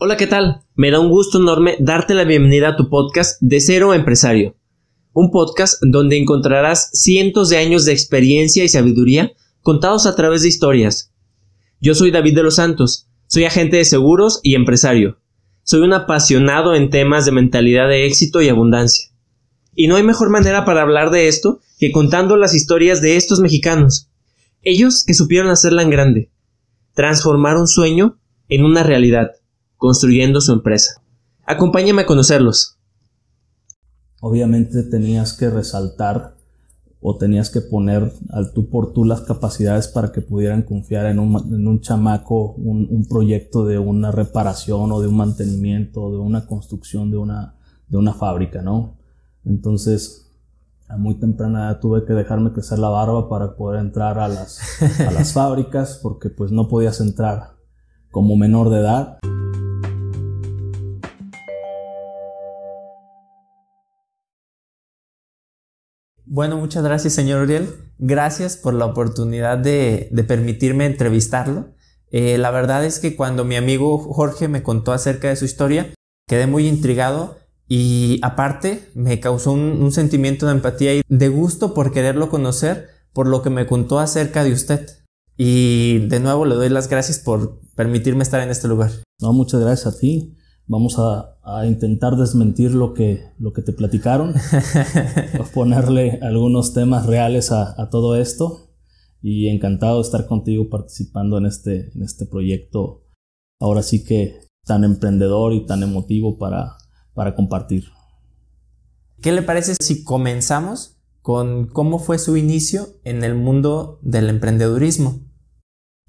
Hola, ¿qué tal? Me da un gusto enorme darte la bienvenida a tu podcast De Cero Empresario. Un podcast donde encontrarás cientos de años de experiencia y sabiduría contados a través de historias. Yo soy David de los Santos, soy agente de seguros y empresario. Soy un apasionado en temas de mentalidad de éxito y abundancia. Y no hay mejor manera para hablar de esto que contando las historias de estos mexicanos. Ellos que supieron hacerla en grande. Transformar un sueño en una realidad construyendo su empresa. Acompáñame a conocerlos. Obviamente tenías que resaltar o tenías que poner al tú por tú las capacidades para que pudieran confiar en un, chamaco, un, proyecto de una reparación o de un mantenimiento o de una construcción de una, de una fábrica, ¿no? Entonces, a muy temprana edad tuve que dejarme crecer la barba para poder entrar a las, a las fábricas porque pues no podías entrar como menor de edad. Bueno, muchas gracias, señor Uriel. Gracias por la oportunidad de, permitirme entrevistarlo. Eh, la verdad es que cuando mi amigo Jorge me contó acerca de su historia, quedé muy intrigado y aparte me causó un, sentimiento de empatía y de gusto por quererlo conocer por lo que me contó acerca de usted. Y de nuevo le doy las gracias por permitirme estar en este lugar. No, muchas gracias a ti. Vamos a, intentar desmentir lo que, lo que te platicaron, ponerle algunos temas reales a, todo esto y encantado de estar contigo participando en este, en este proyecto, ahora sí que tan emprendedor y tan emotivo para, para compartir. ¿Qué le parece si comenzamos con cómo fue su inicio en el mundo del emprendedurismo?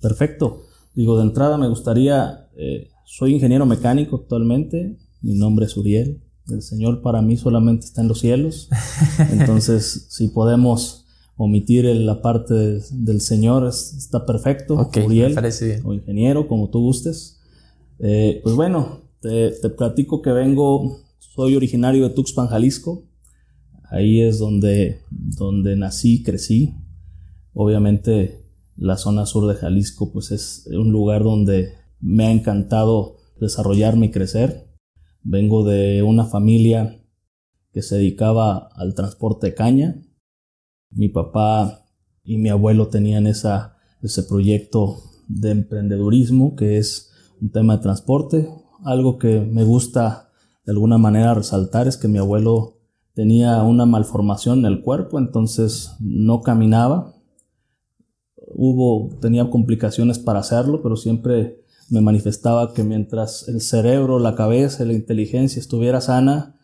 Perfecto. Digo, de entrada me gustaría eh, soy ingeniero mecánico actualmente, mi nombre es Uriel, el Señor para mí solamente está en los cielos, entonces si podemos omitir la parte del, Señor está perfecto, Uriel o ingeniero, como tú gustes. Eh, pues bueno, te, platico que vengo, soy originario de Tuxpan, Jalisco, ahí es donde, donde nací, crecí, obviamente la zona sur de Jalisco pues es un lugar donde me ha encantado desarrollarme y crecer. Vengo de una familia que se dedicaba al transporte de caña. Mi papá y mi abuelo tenían ese proyecto de emprendedurismo que es un tema de transporte. Algo que me gusta de alguna manera resaltar es que mi abuelo tenía una malformación en el cuerpo, entonces no caminaba. Hubo, tenía complicaciones para hacerlo, pero siempre me manifestaba que mientras el cerebro, la cabeza, la inteligencia estuviera sana,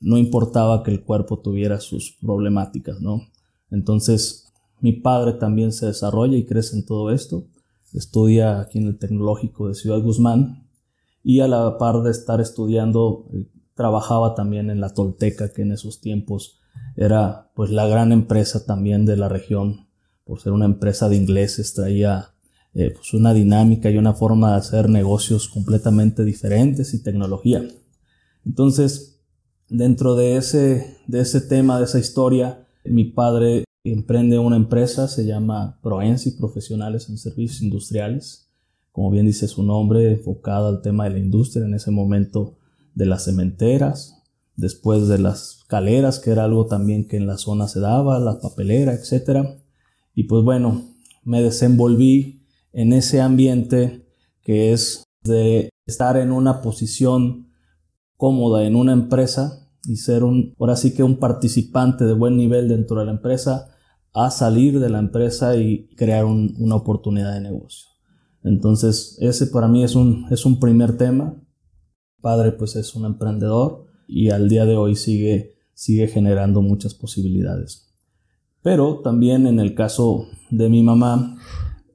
no importaba que el cuerpo tuviera sus problemáticas, ¿no? Entonces, mi padre también se desarrolla y crece en todo esto. Estudia aquí en el Tecnológico de Ciudad Guzmán y a la par de estar estudiando, eh, trabajaba también en la Tolteca, que en esos tiempos era pues la gran empresa también de la región, por ser una empresa de ingleses, traía eh, pues una dinámica y una forma de hacer negocios completamente diferentes y tecnología. Entonces, dentro de ese, de ese tema, de esa historia, mi padre emprende una empresa, se llama Proensi Profesionales en Servicios Industriales, como bien dice su nombre, enfocada al tema de la industria en ese momento de las cementeras, después de las caleras, que era algo también que en la zona se daba, la papelera, etc. Y pues bueno, me desenvolví en ese ambiente que es de estar en una posición cómoda en una empresa y ser un, ahora sí que un participante de buen nivel dentro de la empresa, a salir de la empresa y crear una oportunidad de negocio. Entonces, ese para mí es un, es un primer tema. Padre, pues es un emprendedor y al día de hoy sigue, sigue generando muchas posibilidades. Pero también en el caso de mi mamá,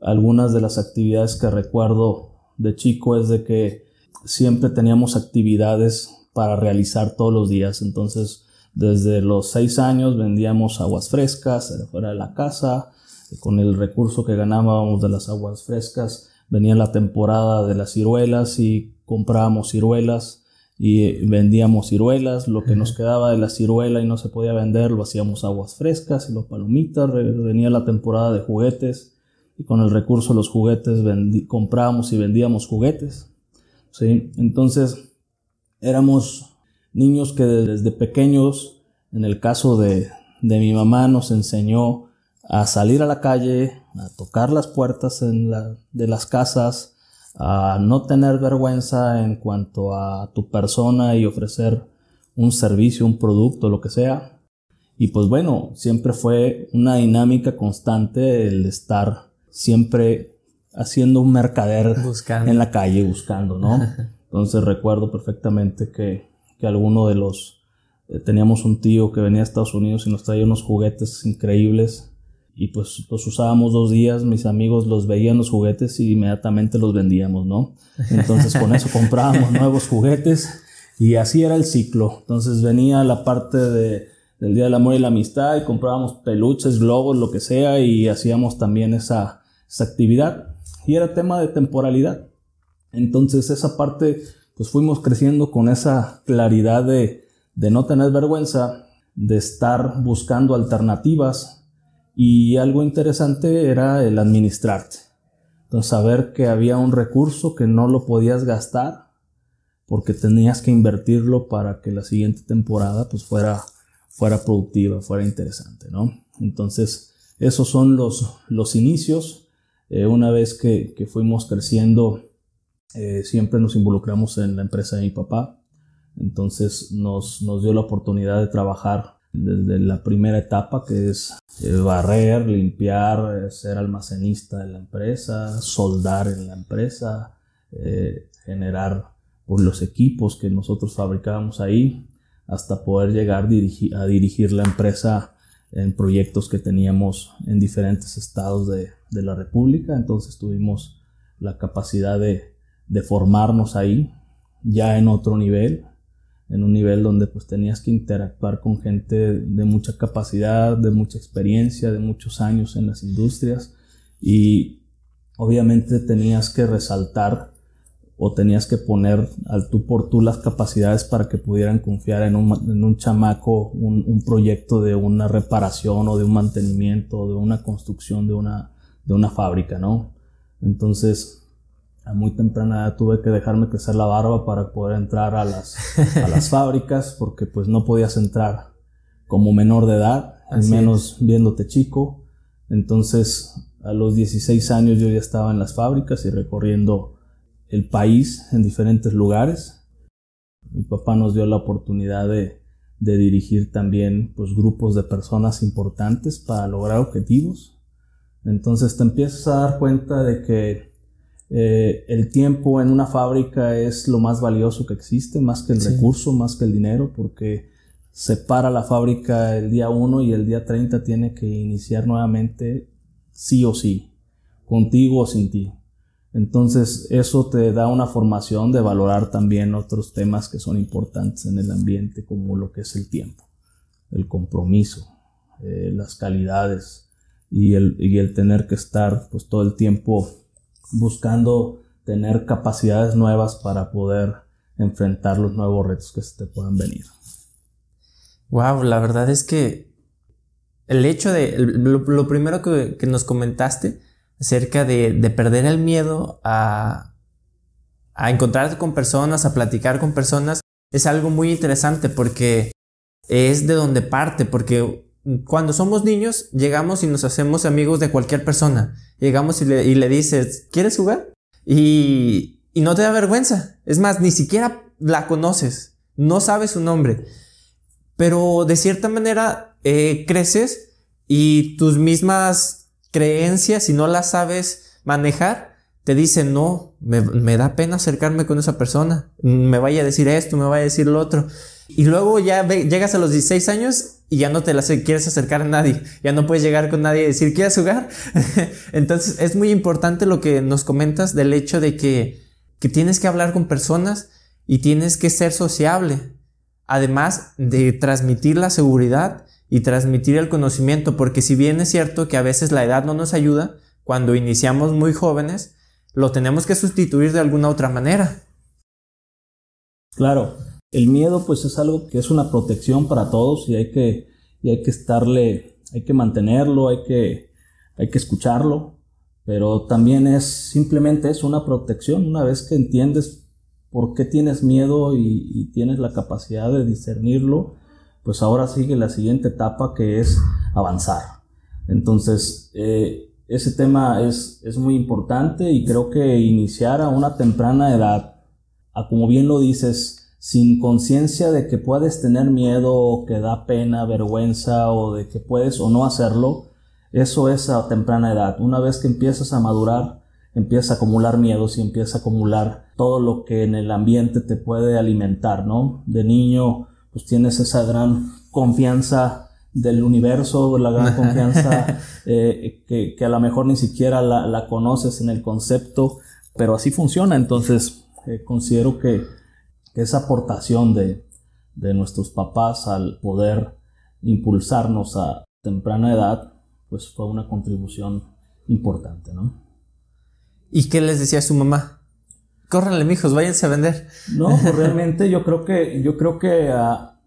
algunas de las actividades que recuerdo de chico es de que siempre teníamos actividades para realizar todos los días. Entonces, desde los seis años vendíamos aguas frescas fuera de la casa. Con el recurso que ganábamos de las aguas frescas, venía la temporada de las ciruelas y comprábamos ciruelas y vendíamos ciruelas. Lo que nos quedaba de la ciruela y no se podía vender, lo hacíamos aguas frescas y los palomitas. Venía la temporada de juguetes y con el recurso de los juguetes comprábamos y vendíamos juguetes. ¿sí? Entonces, éramos niños que desde pequeños, en el caso de, de mi mamá, nos enseñó a salir a la calle, a tocar las puertas de las casas, a no tener vergüenza en cuanto a tu persona y ofrecer un servicio, un producto, lo que sea. Y pues bueno, siempre fue una dinámica constante el estar siempre haciendo un mercader en la calle buscando, ¿no? Entonces recuerdo perfectamente que, que alguno de los... Eh, teníamos un tío que venía a Estados Unidos y nos traía unos juguetes increíbles y pues los usábamos dos días, mis amigos los veían los juguetes y inmediatamente los vendíamos, ¿no? Entonces con eso comprábamos nuevos juguetes y así era el ciclo. Entonces venía la parte de, del Día del Amor y la Amistad y comprábamos peluches, globos, lo que sea y hacíamos también esa, esa actividad y era tema de temporalidad. Entonces esa parte, pues fuimos creciendo con esa claridad de, de no tener vergüenza, de estar buscando alternativas y algo interesante era el administrarte. Entonces saber que había un recurso que no lo podías gastar porque tenías que invertirlo para que la siguiente temporada pues fuera, fuera productiva, fuera interesante, ¿no? Entonces esos son los, los inicios eh, una vez que, fuimos creciendo, eh, siempre nos involucramos en la empresa de mi papá. Entonces nos, dio la oportunidad de trabajar desde la primera etapa, que es eh, barrer, limpiar, ser almacenista de la empresa, soldar en la empresa, generar pues, los equipos que nosotros fabricábamos ahí, hasta poder llegar a dirigir la empresa en proyectos que teníamos en diferentes estados de, la República, entonces tuvimos la capacidad de, formarnos ahí, ya en otro nivel, en un nivel donde pues tenías que interactuar con gente de mucha capacidad, de mucha experiencia, de muchos años en las industrias. Y obviamente tenías que resaltar o tenías que poner al tú por tú las capacidades para que pudieran confiar en un, en un chamaco, un, un, proyecto de una reparación o de un mantenimiento de una construcción de una, de una fábrica, ¿no? Entonces, a muy temprana edad tuve que dejarme crecer la barba para poder entrar a las, a las fábricas porque pues no podías entrar como menor de edad, al menos viéndote chico. Entonces, a los 16 años yo ya estaba en las fábricas y recorriendo el país en diferentes lugares. Mi papá nos dio la oportunidad de, dirigir también pues, grupos de personas importantes para lograr objetivos. Entonces te empiezas a dar cuenta de que eh, el tiempo en una fábrica es lo más valioso que existe, más que el recurso, más que el dinero, porque se para la fábrica el día 1 y el día 30 tiene que iniciar nuevamente sí o sí, contigo o sin ti. Entonces eso te da una formación de valorar también otros temas que son importantes en el ambiente, como lo que es el tiempo, el compromiso, eh, las calidades y el, y el tener que estar pues todo el tiempo buscando tener capacidades nuevas para poder enfrentar los nuevos retos que se te puedan venir. Wow, la verdad es que el hecho de lo, primero que, que, nos comentaste acerca de, perder el miedo a, a encontrarte con personas, a platicar con personas, es algo muy interesante porque es de donde parte, porque cuando somos niños llegamos y nos hacemos amigos de cualquier persona. Llegamos y le, dices, ¿quieres jugar? Y, y, no te da vergüenza. Es más, ni siquiera la conoces, no sabes su nombre. Pero de cierta manera eh, creces y tus mismas creencias, si no las sabes manejar, te dicen, no, me, da pena acercarme con esa persona, me vaya a decir esto, me vaya a decir lo otro. Y luego ya llegas a los 16 años y ya no te la quieres acercar a nadie, ya no puedes llegar con nadie y decir, ¿quieres jugar? Entonces es muy importante lo que nos comentas del hecho de que, que tienes que hablar con personas y tienes que ser sociable, además de transmitir la seguridad y transmitir el conocimiento, porque si bien es cierto que a veces la edad no nos ayuda, cuando iniciamos muy jóvenes, lo tenemos que sustituir de alguna otra manera. Claro, el miedo pues es algo que es una protección para todos y hay que, y hay que estarle, hay que mantenerlo, hay que, hay que escucharlo, pero también es simplemente es una protección una vez que entiendes por qué tienes miedo y, tienes la capacidad de discernirlo, pues ahora sigue la siguiente etapa que es avanzar. Entonces, eh, ese tema es, es muy importante y creo que iniciar a una temprana edad, a como bien lo dices, sin conciencia de que puedes tener miedo o que da pena, vergüenza o de que puedes o no hacerlo, eso es a temprana edad. Una vez que empiezas a madurar, empiezas a acumular miedos y empiezas a acumular todo lo que en el ambiente te puede alimentar, ¿no? De niño, pues tienes esa gran confianza del universo, la gran confianza eh, que, a lo mejor ni siquiera la, conoces en el concepto, pero así funciona. Entonces, eh, considero que esa aportación de, nuestros papás al poder impulsarnos a temprana edad, pues fue una contribución importante, ¿no? ¿Y qué les decía su mamá? Córranle, mijos, váyanse a vender. No, pues realmente yo creo que, yo creo que a,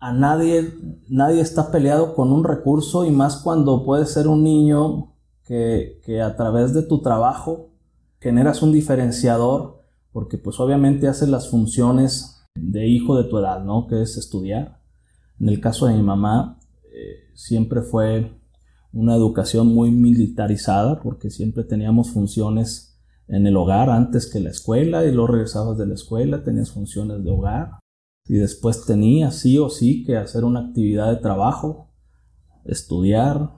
nadie, nadie está peleado con un recurso y más cuando puedes ser un niño que, que a través de tu trabajo generas un diferenciador porque pues obviamente hace las funciones de hijo de tu edad, ¿no? Que es estudiar. En el caso de mi mamá, eh, siempre fue una educación muy militarizada porque siempre teníamos funciones en el hogar antes que la escuela y luego regresabas de la escuela, tenías funciones de hogar y después tenías sí o sí que hacer una actividad de trabajo, estudiar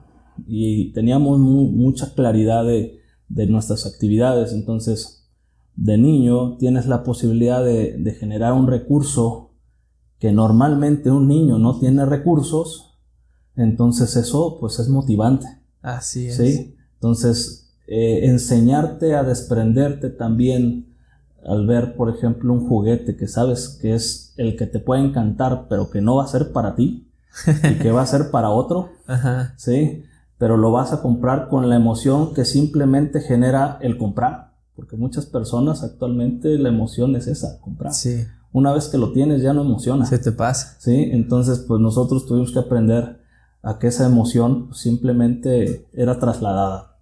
y teníamos mucha claridad de, de nuestras actividades. Entonces, de niño tienes la posibilidad de, generar un recurso que normalmente un niño no tiene recursos, entonces eso pues es motivante. Así es. ¿sí? Entonces, eh, enseñarte a desprenderte también al ver, por ejemplo, un juguete que sabes que es el que te puede encantar, pero que no va a ser para ti y que va a ser para otro, ¿sí? Pero lo vas a comprar con la emoción que simplemente genera el comprar. Porque muchas personas actualmente la emoción es esa, comprar. Sí. Una vez que lo tienes ya no emociona. Se te pasa. Sí, entonces pues nosotros tuvimos que aprender a que esa emoción simplemente era trasladada.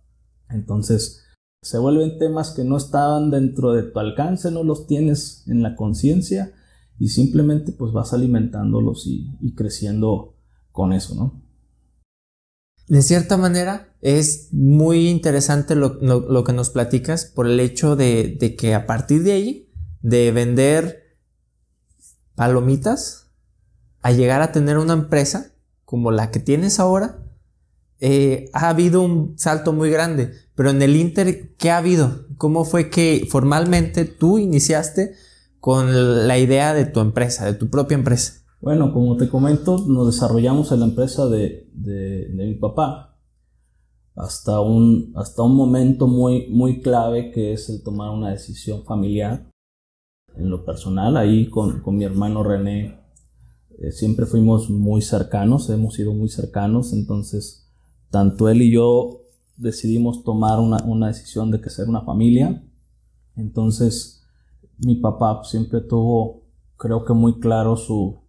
Entonces se vuelven temas que no estaban dentro de tu alcance, no los tienes en la conciencia y simplemente pues vas alimentándolos y, creciendo con eso, ¿no? De cierta manera, es muy interesante lo, que nos platicas por el hecho de, que a partir de ahí, de vender palomitas, a llegar a tener una empresa como la que tienes ahora, eh, ha habido un salto muy grande. Pero en el Inter, ¿qué ha habido? ¿Cómo fue que formalmente tú iniciaste con la idea de tu empresa, de tu propia empresa? Bueno, como te comento, nos desarrollamos en la empresa de, mi papá hasta un, hasta un momento muy, muy clave que es el tomar una decisión familiar. En lo personal, ahí con, mi hermano René eh, siempre fuimos muy cercanos, hemos sido muy cercanos, entonces tanto él y yo decidimos tomar una, decisión de que ser una familia. Entonces mi papá siempre tuvo, creo que muy claro su,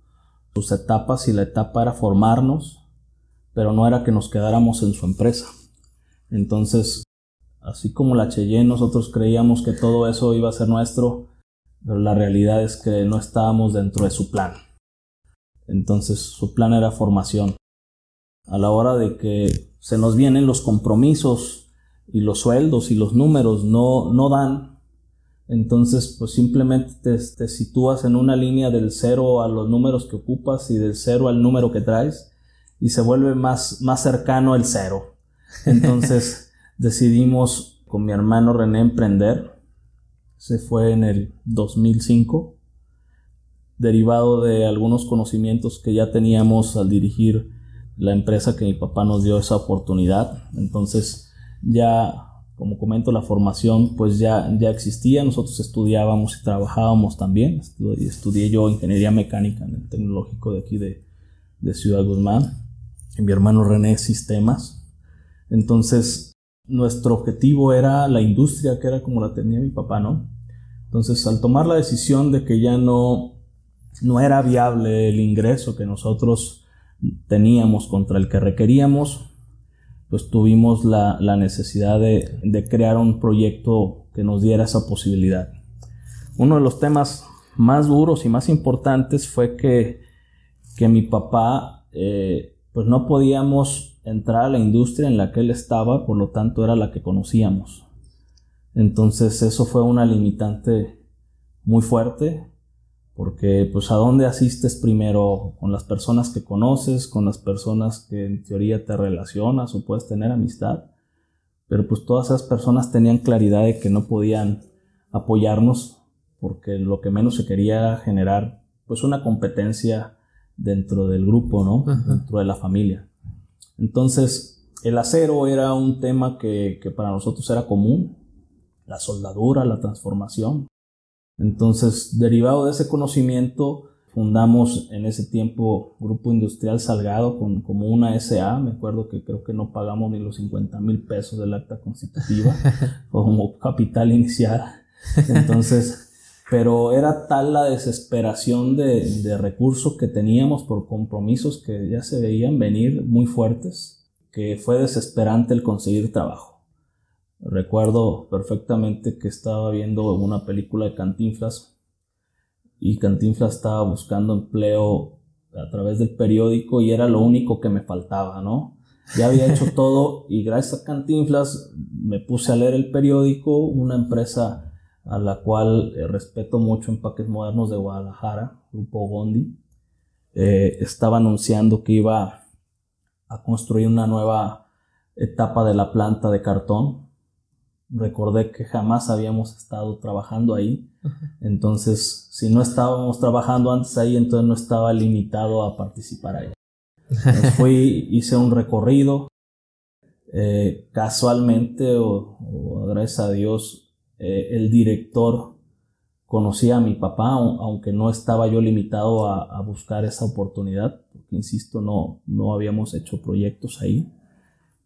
sus etapas y la etapa era formarnos, pero no era que nos quedáramos en su empresa. Entonces, así como la Cheyenne, nosotros creíamos que todo eso iba a ser nuestro, pero la realidad es que no estábamos dentro de su plan. Entonces, su plan era formación. A la hora de que se nos vienen los compromisos y los sueldos y los números no, no dan, entonces, pues simplemente te, sitúas en una línea del cero a los números que ocupas y del cero al número que traes y se vuelve más, más cercano el cero. Entonces decidimos con mi hermano René emprender. Se fue en el 2005, derivado de algunos conocimientos que ya teníamos al dirigir la empresa que mi papá nos dio esa oportunidad. Entonces ya como comento, la formación pues ya, ya existía, nosotros estudiábamos y trabajábamos también, estudié, estudié yo ingeniería mecánica en el tecnológico de aquí de, de Ciudad Guzmán, y mi hermano René sistemas, entonces nuestro objetivo era la industria que era como la tenía mi papá, ¿no? Entonces al tomar la decisión de que ya no, no era viable el ingreso que nosotros teníamos contra el que requeríamos, pues tuvimos la, necesidad de, crear un proyecto que nos diera esa posibilidad. uno de los temas más duros y más importantes fue que, que mi papá, eh, pues no podíamos entrar a la industria en la que él estaba, por lo tanto era la que conocíamos. Entonces eso fue una limitante muy fuerte, porque pues a dónde asistes primero, con las personas que conoces, con las personas que en teoría te relacionas o puedes tener amistad, pero pues todas esas personas tenían claridad de que no podían apoyarnos porque lo que menos se quería era generar pues una competencia dentro del grupo, ¿no? Dentro de la familia. Entonces, el acero era un tema que, que para nosotros era común, la soldadura, la transformación. Entonces, derivado de ese conocimiento, fundamos en ese tiempo Grupo Industrial Salgado con, como una SA. Me acuerdo que creo que no pagamos ni los 50 mil pesos del acta constitutiva como capital inicial. Entonces, pero era tal la desesperación de, de recursos que teníamos por compromisos que ya se veían venir muy fuertes, que fue desesperante el conseguir trabajo. Recuerdo perfectamente que estaba viendo una película de Cantinflas y Cantinflas estaba buscando empleo a través del periódico y era lo único que me faltaba, ¿no? Ya había hecho todo y gracias a Cantinflas me puse a leer el periódico, una empresa a la cual eh, respeto mucho Empaques Modernos de Guadalajara, Grupo Gondi, eh, estaba anunciando que iba a construir una nueva etapa de la planta de cartón. Recordé que jamás habíamos estado trabajando ahí, entonces si no estábamos trabajando antes ahí, entonces no estaba limitado a participar ahí. fui, hice un recorrido, eh, casualmente o, o gracias a Dios eh, el director conocía a mi papá, aunque no estaba yo limitado a, buscar esa oportunidad, porque insisto, no, no habíamos hecho proyectos ahí.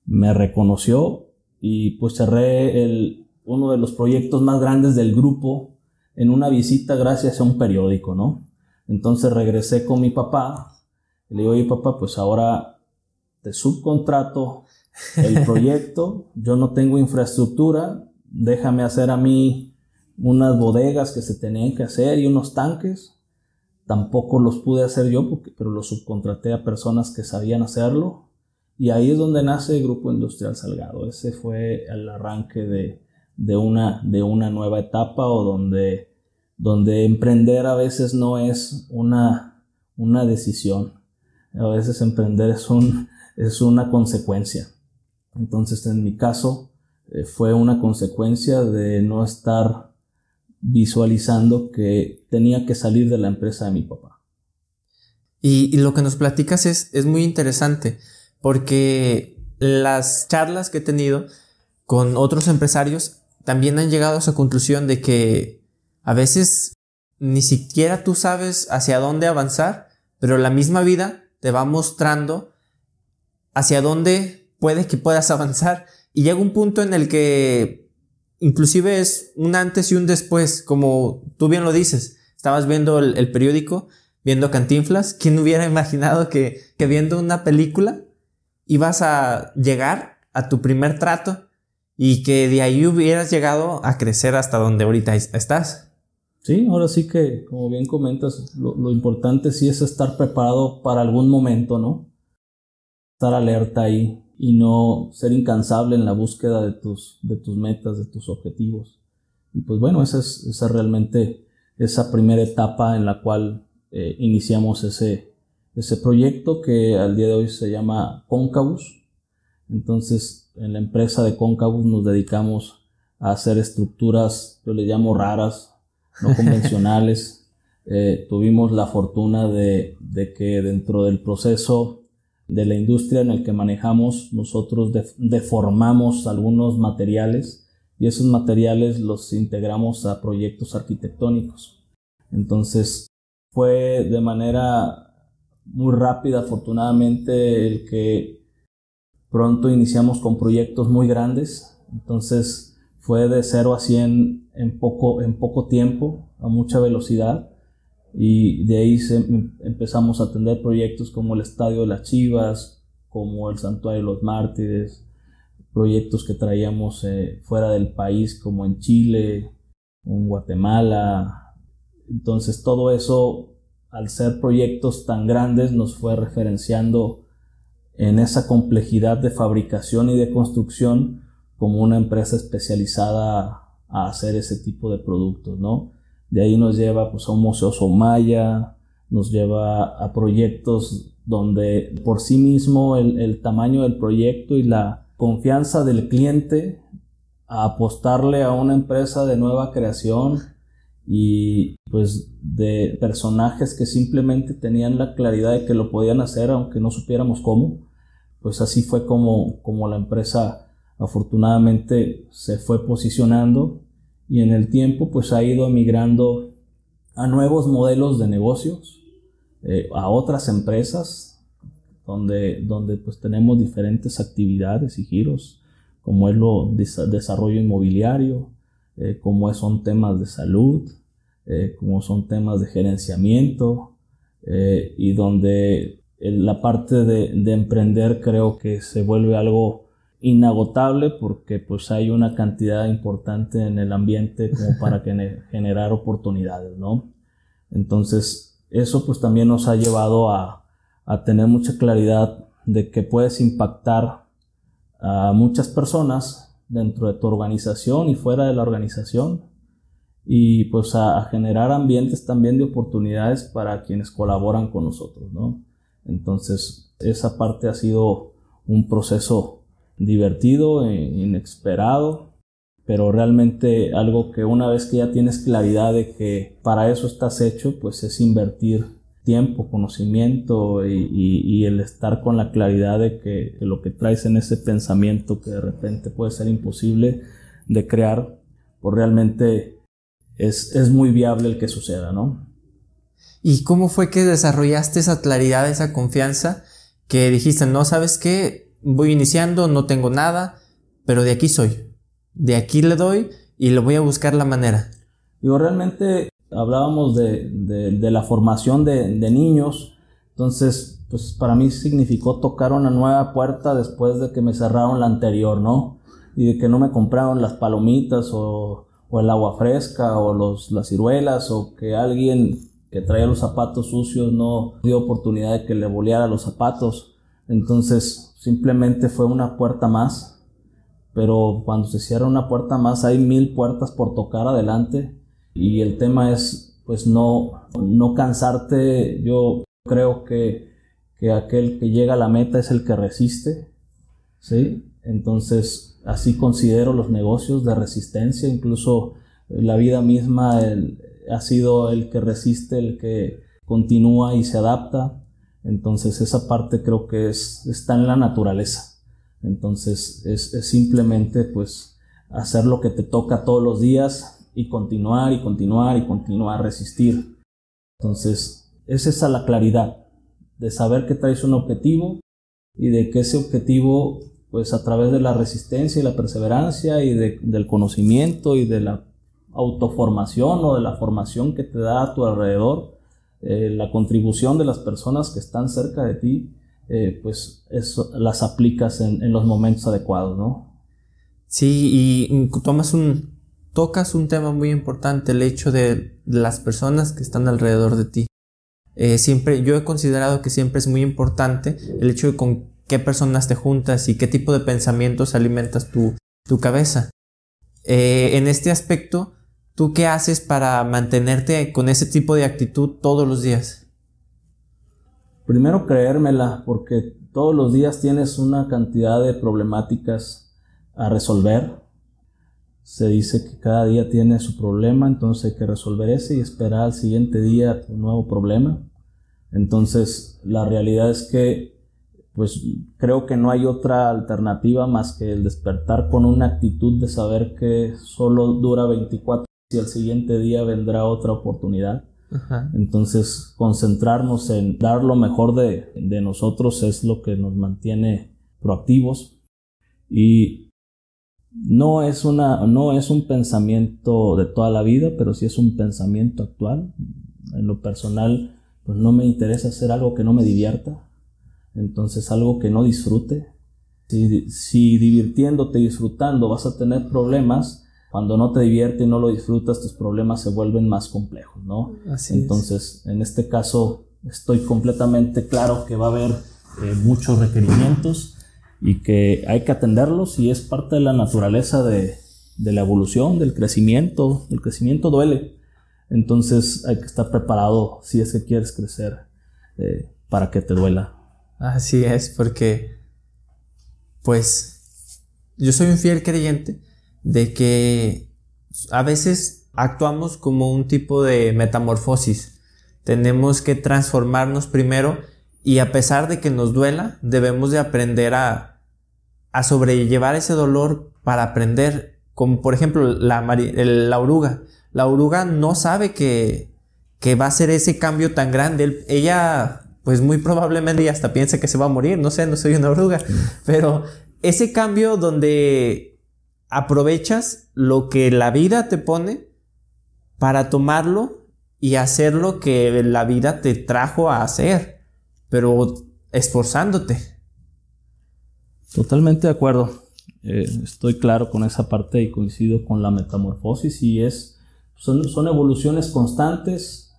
Me reconoció y pues cerré el, uno de los proyectos más grandes del grupo en una visita gracias a un periódico, ¿no? Entonces regresé con mi papá y le digo, oye papá, pues ahora te subcontrato el proyecto, yo no tengo infraestructura, déjame hacer a mí unas bodegas que se tenían que hacer y unos tanques. Tampoco los pude hacer yo, porque, pero los subcontraté a personas que sabían hacerlo. Y ahí es donde nace el Grupo Industrial Salgado. Ese fue el arranque de, de, una, de una nueva etapa o donde, donde emprender a veces no es una, una decisión. A veces emprender es, un, es una consecuencia. Entonces, en mi caso, eh, fue una consecuencia de no estar visualizando que tenía que salir de la empresa de mi papá. Y, lo que nos platicas es, es muy interesante porque las charlas que he tenido con otros empresarios también han llegado a esa conclusión de que a veces ni siquiera tú sabes hacia dónde avanzar, pero la misma vida te va mostrando hacia dónde puede que puedas avanzar y llega un punto en el que inclusive es un antes y un después, como tú bien lo dices. Estabas viendo el, periódico, viendo Cantinflas. ¿Quién hubiera imaginado que viendo una película ibas a llegar a tu primer trato y que de ahí hubieras llegado a crecer hasta donde ahorita estás? Sí, ahora sí que, como bien comentas, lo, lo importante sí es estar preparado para algún momento, ¿no? Estar alerta ahí, y no ser incansable en la búsqueda de tus, de tus metas, de tus objetivos. Y pues bueno, esa es, esa realmente esa primera etapa en la cual eh, iniciamos ese, ese proyecto que al día de hoy se llama Concavus. Entonces, en la empresa de Concavus nos dedicamos a hacer estructuras, yo le llamo raras, no convencionales. Eh, tuvimos la fortuna de, de que dentro del proceso de la industria en el que manejamos, nosotros deformamos algunos materiales y esos materiales los integramos a proyectos arquitectónicos. Entonces fue de manera muy rápida, afortunadamente, el que pronto iniciamos con proyectos muy grandes. Entonces fue de 0 a 100 en poco, en poco tiempo, a mucha velocidad y de ahí empezamos a atender proyectos como el Estadio de las Chivas, como el Santuario de los Mártires, proyectos que traíamos eh, fuera del país como en Chile, en Guatemala. Entonces todo eso, al ser proyectos tan grandes, nos fue referenciando en esa complejidad de fabricación y de construcción como una empresa especializada a hacer ese tipo de productos, ¿no? De ahí nos lleva pues, a un museo Somaya, nos lleva a proyectos donde por sí mismo el, el tamaño del proyecto y la confianza del cliente a apostarle a una empresa de nueva creación y pues de personajes que simplemente tenían la claridad de que lo podían hacer aunque no supiéramos cómo, pues así fue como, como la empresa afortunadamente se fue posicionando y en el tiempo pues ha ido migrando a nuevos modelos de negocios, eh, a otras empresas donde, donde pues tenemos diferentes actividades y giros como es lo desarrollo inmobiliario, eh, como son temas de salud, eh, como son temas de gerenciamiento, eh, y donde la parte de, de, emprender creo que se vuelve algo inagotable porque pues hay una cantidad importante en el ambiente como para generar oportunidades, ¿no? Entonces, eso pues también nos ha llevado a, a tener mucha claridad de que puedes impactar a muchas personas dentro de tu organización y fuera de la organización y pues a, generar ambientes también de oportunidades para quienes colaboran con nosotros, ¿no? Entonces, esa parte ha sido un proceso divertido, e inesperado, pero realmente algo que una vez que ya tienes claridad de que para eso estás hecho, pues es invertir tiempo, conocimiento y, el estar con la claridad de que, lo que traes en ese pensamiento que de repente puede ser imposible de crear, pues realmente es, es muy viable el que suceda, ¿no? ¿Y cómo fue que desarrollaste esa claridad, esa confianza que dijiste, no sabes qué, voy iniciando, no tengo nada, pero de aquí soy, de aquí le doy y le voy a buscar la manera? Digo, realmente hablábamos de, de, la formación de, niños, entonces, pues para mí significó tocar una nueva puerta después de que me cerraron la anterior, ¿no? Y de que no me compraron las palomitas o, o el agua fresca o los, las ciruelas o que alguien que traía los zapatos sucios no dio oportunidad de que le boleara los zapatos. Entonces, simplemente fue una puerta más. Pero cuando se cierra una puerta más, hay mil puertas por tocar adelante y el tema es pues no, no cansarte. Yo creo que, que aquel que llega a la meta es el que resiste, ¿sí? Entonces así considero los negocios de resistencia, incluso la vida misma ha sido el que resiste, el que continúa y se adapta. Entonces esa parte creo que es, está en la naturaleza. Entonces es, es simplemente pues hacer lo que te toca todos los días, y continuar y continuar y continuar resistir. Entonces, es esa la claridad de saber que traes un objetivo y de que ese objetivo, pues a través de la resistencia y la perseverancia y del conocimiento y de la autoformación o de la formación que te da a tu alrededor, eh, la contribución de las personas que están cerca de ti, eh, pues eso las aplicas en, en los momentos adecuados, ¿no? Sí, y tomas un, tocas un tema muy importante, el hecho de las personas que están alrededor de ti. Eh, siempre, yo he considerado que siempre es muy importante el hecho de con qué personas te juntas y qué tipo de pensamientos alimentas tu, tu cabeza. Eh, en este aspecto, ¿tú qué haces para mantenerte con ese tipo de actitud todos los días? Primero creérmela, porque todos los días tienes una cantidad de problemáticas a resolver se dice que cada día tiene su problema, entonces hay que resolver ese y esperar al siguiente día un nuevo problema. Entonces, la realidad es que, pues creo que no hay otra alternativa más que el despertar con una actitud de saber que solo dura 24 y al siguiente día vendrá otra oportunidad. Entonces, concentrarnos en dar lo mejor de, de nosotros es lo que nos mantiene proactivos. Y no es, una, no es un pensamiento de toda la vida, pero sí es un pensamiento actual. En lo personal, pues no me interesa hacer algo que no me divierta, entonces algo que no disfrute. Si, si divirtiéndote, disfrutando, vas a tener problemas, cuando no te divierte y no lo disfrutas, tus problemas se vuelven más complejos, ¿no? Así Entonces, en este caso, estoy completamente claro que va a haber eh, muchos requerimientos y que hay que atenderlos y es parte de la naturaleza de, de la evolución, del crecimiento. El crecimiento duele. Entonces hay que estar preparado si es que quieres crecer eh, para que te duela. Así es, porque pues yo soy un fiel creyente de que a veces actuamos como un tipo de metamorfosis. Tenemos que transformarnos primero y a pesar de que nos duela, debemos de aprender a, a sobrellevar ese dolor para aprender, como por ejemplo la, la oruga. La oruga no sabe que, que va a ser ese cambio tan grande. ella, pues muy probablemente hasta piensa que se va a morir. No sé, no soy una oruga. Pero ese cambio donde aprovechas lo que la vida te pone para tomarlo y hacer lo que la vida te trajo a hacer, pero esforzándote. Totalmente de acuerdo. Eh, estoy claro con esa parte y coincido con la metamorfosis y es son, son evoluciones constantes.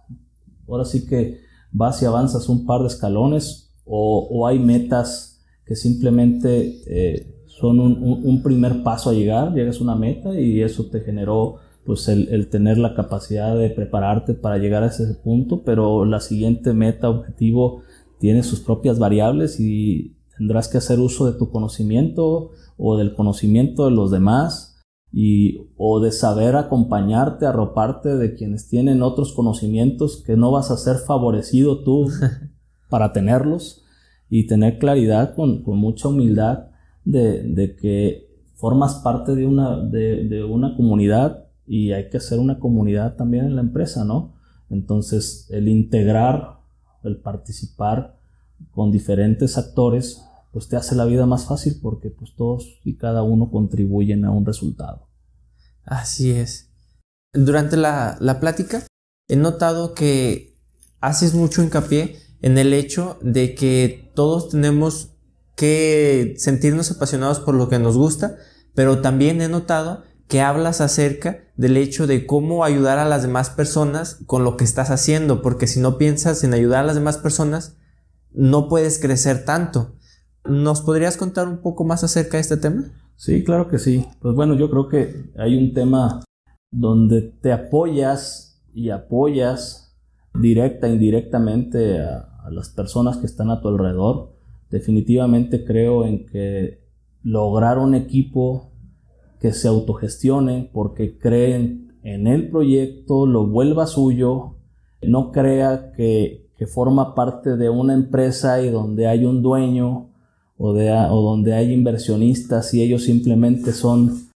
Ahora sí que vas y avanzas un par de escalones o, o hay metas que simplemente eh, son un, un, primer paso a llegar, llegas a una meta y eso te generó pues el, el, tener la capacidad de prepararte para llegar a ese punto, pero la siguiente meta, objetivo, tiene sus propias variables y tendrás que hacer uso de tu conocimiento o del conocimiento de los demás y o de saber acompañarte, arroparte de quienes tienen otros conocimientos que no vas a ser favorecido tú para tenerlos y tener claridad con, con mucha humildad de, de, que formas parte de una, de, de, una comunidad y hay que ser una comunidad también en la empresa, ¿no? Entonces, el integrar, el participar con diferentes actores, pues te hace la vida más fácil porque pues todos y cada uno contribuyen a un resultado. Así es. Durante la, la plática he notado que haces mucho hincapié en el hecho de que todos tenemos que sentirnos apasionados por lo que nos gusta, pero también he notado que hablas acerca del hecho de cómo ayudar a las demás personas con lo que estás haciendo, porque si no piensas en ayudar a las demás personas, no puedes crecer tanto. ¿Nos podrías contar un poco más acerca de este tema? Sí, claro que sí. Pues bueno, yo creo que hay un tema donde te apoyas y apoyas directa indirectamente a, a las personas que están a tu alrededor definitivamente creo en que lograr un equipo que se autogestione porque creen en el proyecto, lo vuelva suyo, no crea que, que forma parte de una empresa y donde hay un dueño o, de, o donde hay inversionistas y ellos simplemente son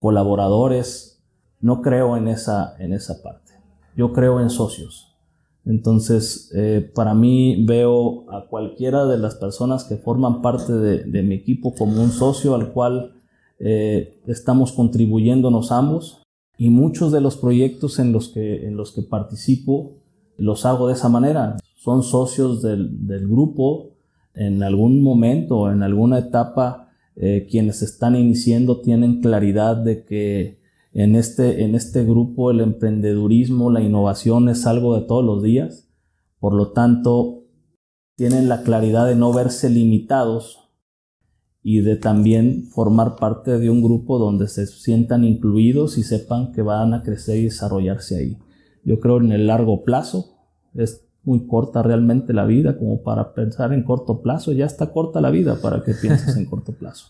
colaboradores. No creo en esa, en esa parte. Yo creo en socios. Entonces, eh, para mí veo a cualquiera de las personas que forman parte de, mi equipo como un socio al cual eh, estamos contribuyéndonos ambos y muchos de los proyectos en los que, en los que participo los hago de esa manera. Son socios del, del grupo en algún momento en alguna etapa eh, quienes están iniciando tienen claridad de que en este, en este grupo el emprendedurismo, la innovación es algo de todos los días. Por lo tanto, tienen la claridad de no verse limitados y de también formar parte de un grupo donde se sientan incluidos y sepan que van a crecer y desarrollarse ahí. Yo creo en el largo plazo, es muy corta realmente la vida como para pensar en corto plazo, ya está corta la vida para que pienses en corto plazo.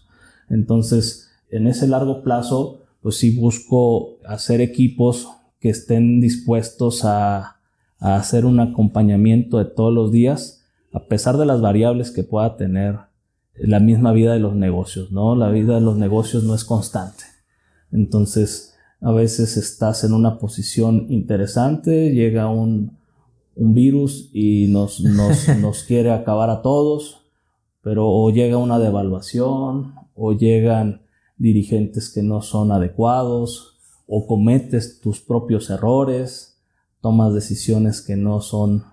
Entonces, en ese largo plazo, pues sí busco hacer equipos que estén dispuestos a, hacer un acompañamiento de todos los días, a pesar de las variables que pueda tener la misma vida de los negocios, ¿no? La vida de los negocios no es constante. Entonces, a veces estás en una posición interesante, llega un, virus y nos, nos, nos quiere acabar a todos, pero o llega una devaluación, o llegan dirigentes que no son adecuados o cometes tus propios errores, tomas decisiones que no son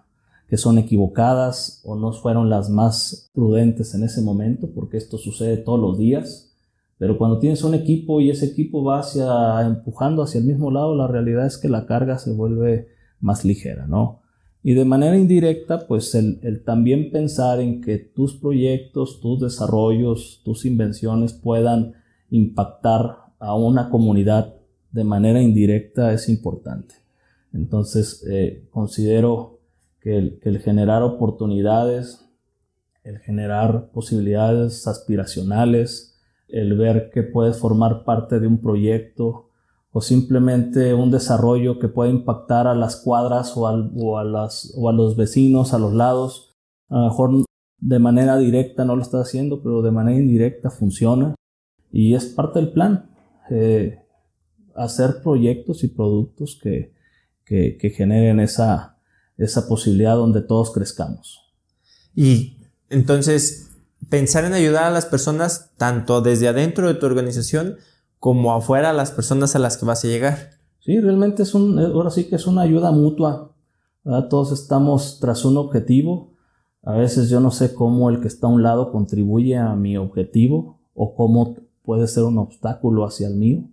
que son equivocadas o no fueron las más prudentes en ese momento, porque esto sucede todos los días. Pero cuando tienes un equipo y ese equipo va hacia, empujando hacia el mismo lado, la realidad es que la carga se vuelve más ligera, ¿no? Y de manera indirecta, pues el, también pensar en que tus proyectos, tus desarrollos, tus invenciones puedan impactar a una comunidad de manera indirecta es importante. Entonces, eh, considero que el, generar oportunidades, el generar posibilidades aspiracionales, el ver que puedes formar parte de un proyecto o simplemente un desarrollo que pueda impactar a las cuadras o, a, las, o a los vecinos a los lados. A lo mejor de manera directa no lo estás haciendo, pero de manera indirecta funciona y es parte del plan. Eh, hacer proyectos y productos que, que generen esa, esa posibilidad donde todos crezcamos. Y entonces, pensar en ayudar a las personas tanto desde adentro de tu organización como afuera a las personas a las que vas a llegar. Sí, realmente es un, ahora sí que es una ayuda mutua. Todos estamos tras un objetivo. A veces yo no sé cómo el que está a un lado contribuye a mi objetivo o cómo puede ser un obstáculo hacia el mío.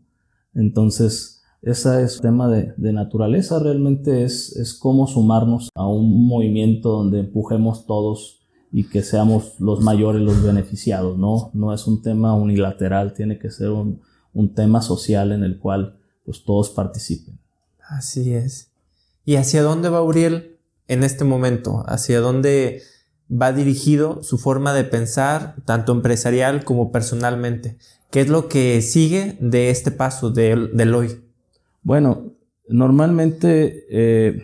Entonces, ese es tema de, de naturaleza, realmente es, es cómo sumarnos a un movimiento donde empujemos todos y que seamos los mayores los beneficiados, ¿no? No es un tema unilateral, tiene que ser un, un tema social en el cual pues todos participen. Así es. ¿Y hacia dónde va Uriel en este momento? ¿Hacia dónde va dirigido su forma de pensar, tanto empresarial como personalmente? ¿Qué es lo que sigue de este paso de, del hoy? Bueno, normalmente, eh,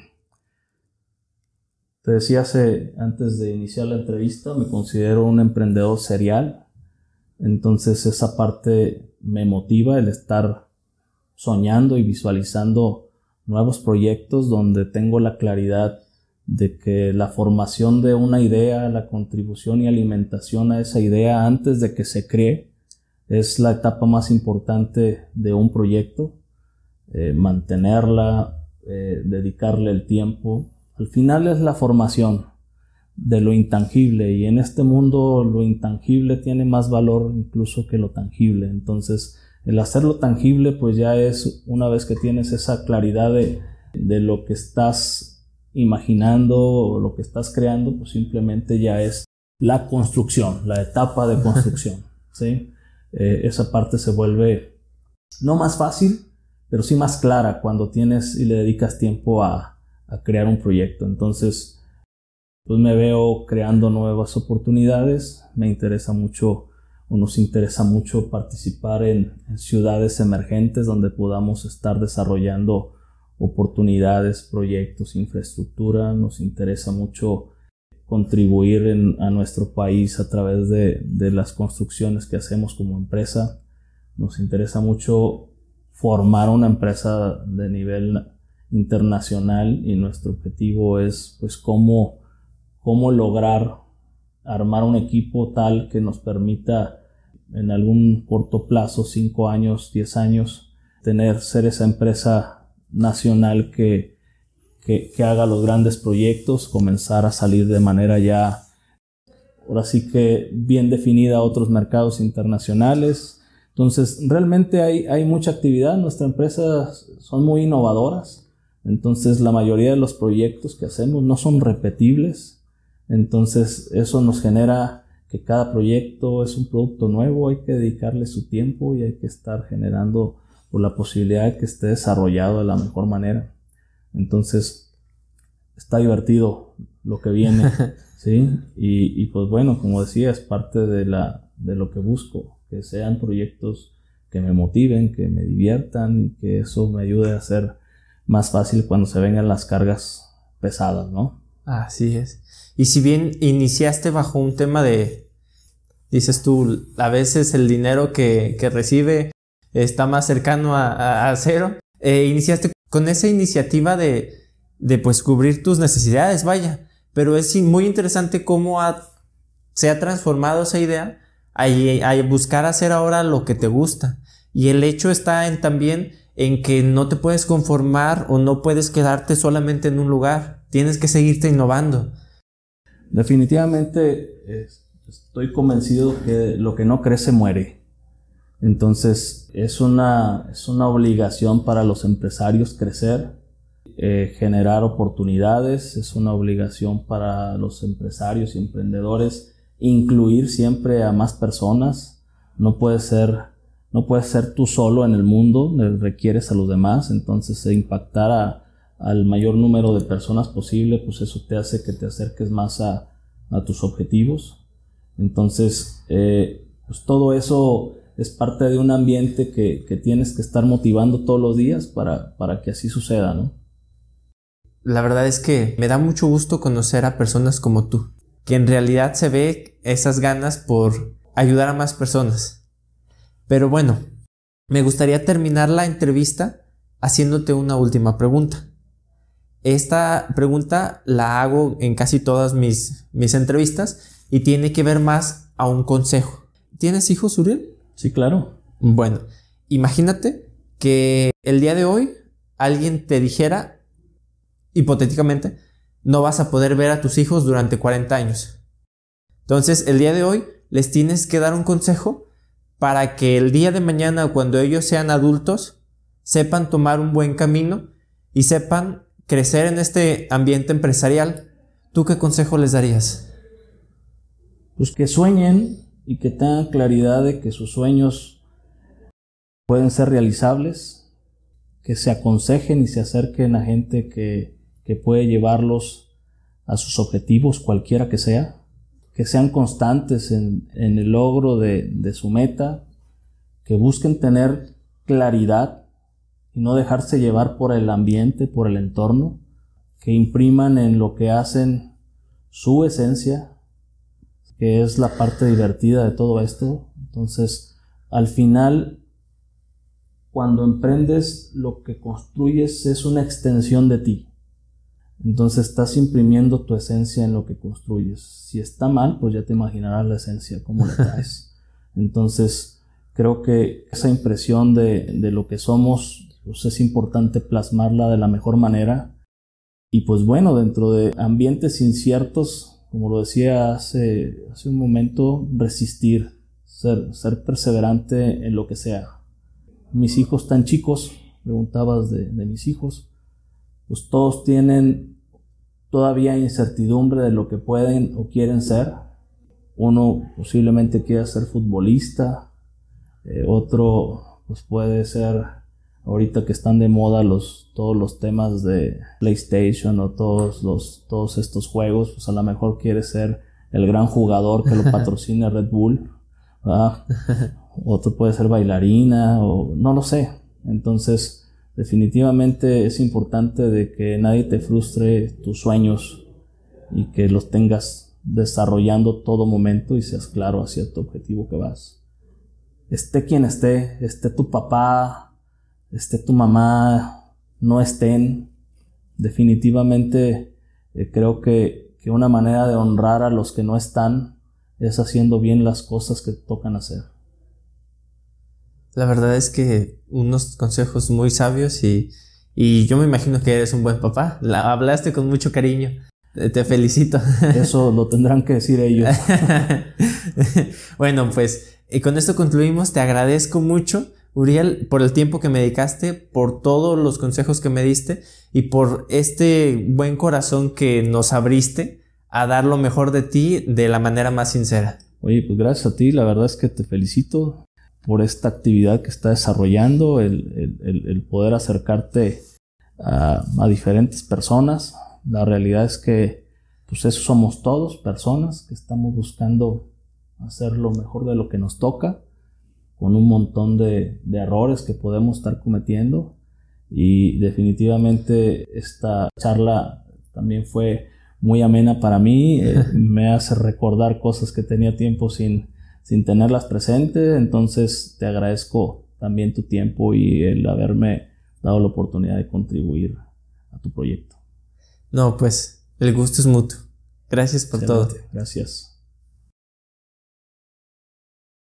te decía hace, antes de iniciar la entrevista, me considero un emprendedor serial. Entonces esa parte me motiva el estar soñando y visualizando nuevos proyectos donde tengo la claridad de que la formación de una idea, la contribución y alimentación a esa idea antes de que se cree, es la etapa más importante de un proyecto, eh, mantenerla, eh, dedicarle el tiempo. Al final es la formación de lo intangible y en este mundo lo intangible tiene más valor incluso que lo tangible. Entonces el hacerlo tangible pues ya es una vez que tienes esa claridad de, de lo que estás imaginando o lo que estás creando pues simplemente ya es la construcción, la etapa de construcción. ¿sí? Eh, esa parte se vuelve no más fácil, pero sí más clara cuando tienes y le dedicas tiempo a, crear un proyecto. Entonces, pues me veo creando nuevas oportunidades, me interesa mucho o nos interesa mucho participar en, en ciudades emergentes donde podamos estar desarrollando oportunidades, proyectos, infraestructura, nos interesa mucho contribuir a nuestro país a través de, las construcciones que hacemos como empresa. Nos interesa mucho formar una empresa de nivel internacional y nuestro objetivo es pues cómo, cómo lograr armar un equipo tal que nos permita en algún corto plazo, 5 años, 10 años, tener, ser esa empresa nacional que, que, haga los grandes proyectos, comenzar a salir de manera ya, ahora sí que bien definida a otros mercados internacionales. Entonces, realmente hay, hay mucha actividad, nuestras empresas son muy innovadoras, entonces la mayoría de los proyectos que hacemos no son repetibles, entonces eso nos genera que cada proyecto es un producto nuevo, hay que dedicarle su tiempo y hay que estar generando por la posibilidad de que esté desarrollado de la mejor manera. Entonces, está divertido lo que viene, ¿sí? Y, pues bueno, como decía, es parte de, la, de lo que busco, que sean proyectos que me motiven, que me diviertan y que eso me ayude a ser más fácil cuando se vengan las cargas pesadas, ¿no? Así es. Y si bien iniciaste bajo un tema de, dices tú, a veces el dinero que, recibe está más cercano a, cero, eh, iniciaste con esa iniciativa de, de pues cubrir tus necesidades, vaya. Pero es muy interesante cómo se ha transformado esa idea a, buscar hacer ahora lo que te gusta. Y el hecho está en también en que no te puedes conformar o no puedes quedarte solamente en un lugar. Tienes que seguirte innovando. Definitivamente estoy convencido que lo que no crece muere. Entonces es una, es una obligación para los empresarios crecer, eh, generar oportunidades, es una obligación para los empresarios y emprendedores incluir siempre a más personas. No puede ser, no puedes ser tú solo en el mundo, requieres a los demás, entonces impactar al mayor número de personas posible, pues eso te hace que te acerques más a, a tus objetivos. Entonces, eh, pues todo eso es parte de un ambiente que, que, tienes que estar motivando todos los días para, para que así suceda, ¿no? La verdad es que me da mucho gusto conocer a personas como tú, que en realidad se ve esas ganas por ayudar a más personas. Pero bueno, me gustaría terminar la entrevista haciéndote una última pregunta. Esta pregunta la hago en casi todas mis, mis entrevistas y tiene que ver más a un consejo. ¿Tienes hijos, Uriel? Sí, claro. Bueno, imagínate que el día de hoy alguien te dijera, hipotéticamente, no vas a poder ver a tus hijos durante 40 años. Entonces, el día de hoy les tienes que dar un consejo para que el día de mañana, cuando ellos sean adultos, sepan tomar un buen camino y sepan crecer en este ambiente empresarial, ¿tú qué consejo les darías? Pues que sueñen y que tengan claridad de que sus sueños pueden ser realizables, que se aconsejen y se acerquen a gente que, que puede llevarlos a sus objetivos, cualquiera que sea, que sean constantes en, el logro de su meta, que busquen tener claridad y no dejarse llevar por el ambiente, por el entorno, que impriman en lo que hacen su esencia, que es la parte divertida de todo esto. Entonces, al final, cuando emprendes, lo que construyes es una extensión de ti. Entonces estás imprimiendo tu esencia en lo que construyes. Si está mal, pues ya te imaginarás la esencia, cómo la traes. Entonces, creo que esa impresión de, de lo que somos pues es importante plasmarla de la mejor manera. Y pues bueno, dentro de ambientes inciertos, como lo decía hace, hace un momento, resistir, ser, ser perseverante en lo que sea. Mis hijos tan chicos, preguntabas de, de mis hijos, pues todos tienen todavía incertidumbre de lo que pueden o quieren ser. Uno posiblemente quiera ser futbolista, eh, otro pues puede ser ahorita que están de moda los, todos los temas de PlayStation o todos, los, todos estos juegos, pues a lo mejor quiere ser el gran jugador que lo patrocine Red Bull, Otro puede ser bailarina o no lo sé. Entonces, definitivamente es importante de que nadie te frustre tus sueños y que los tengas desarrollando todo momento y seas claro hacia tu objetivo que vas. Esté quien esté, esté tu papá, esté tu mamá, no estén. Definitivamente eh, creo que, que una manera de honrar a los que no están es haciendo bien las cosas que tocan hacer. La verdad es que unos consejos muy sabios y, y yo me imagino que eres un buen papá. La, hablaste con mucho cariño. Te felicito. Eso lo tendrán que decir ellos. bueno, pues y con esto concluimos. Te agradezco mucho Uriel, por el tiempo que me dedicaste, por todos los consejos que me diste y por este buen corazón que nos abriste a dar lo mejor de ti de la manera más sincera. Oye, pues gracias a ti, la verdad es que te felicito por esta actividad que está desarrollando, el, poder acercarte a, a, diferentes personas. La realidad es que, pues eso somos todos, personas que estamos buscando hacer lo mejor de lo que nos toca con un montón de, errores que podemos estar cometiendo y definitivamente esta charla también fue muy amena para mí, eh, me hace recordar cosas que tenía tiempo sin, sin tenerlas presentes, entonces te agradezco también tu tiempo y el haberme dado la oportunidad de contribuir a tu proyecto. No, pues el gusto es mutuo. Gracias por todo. Gracias.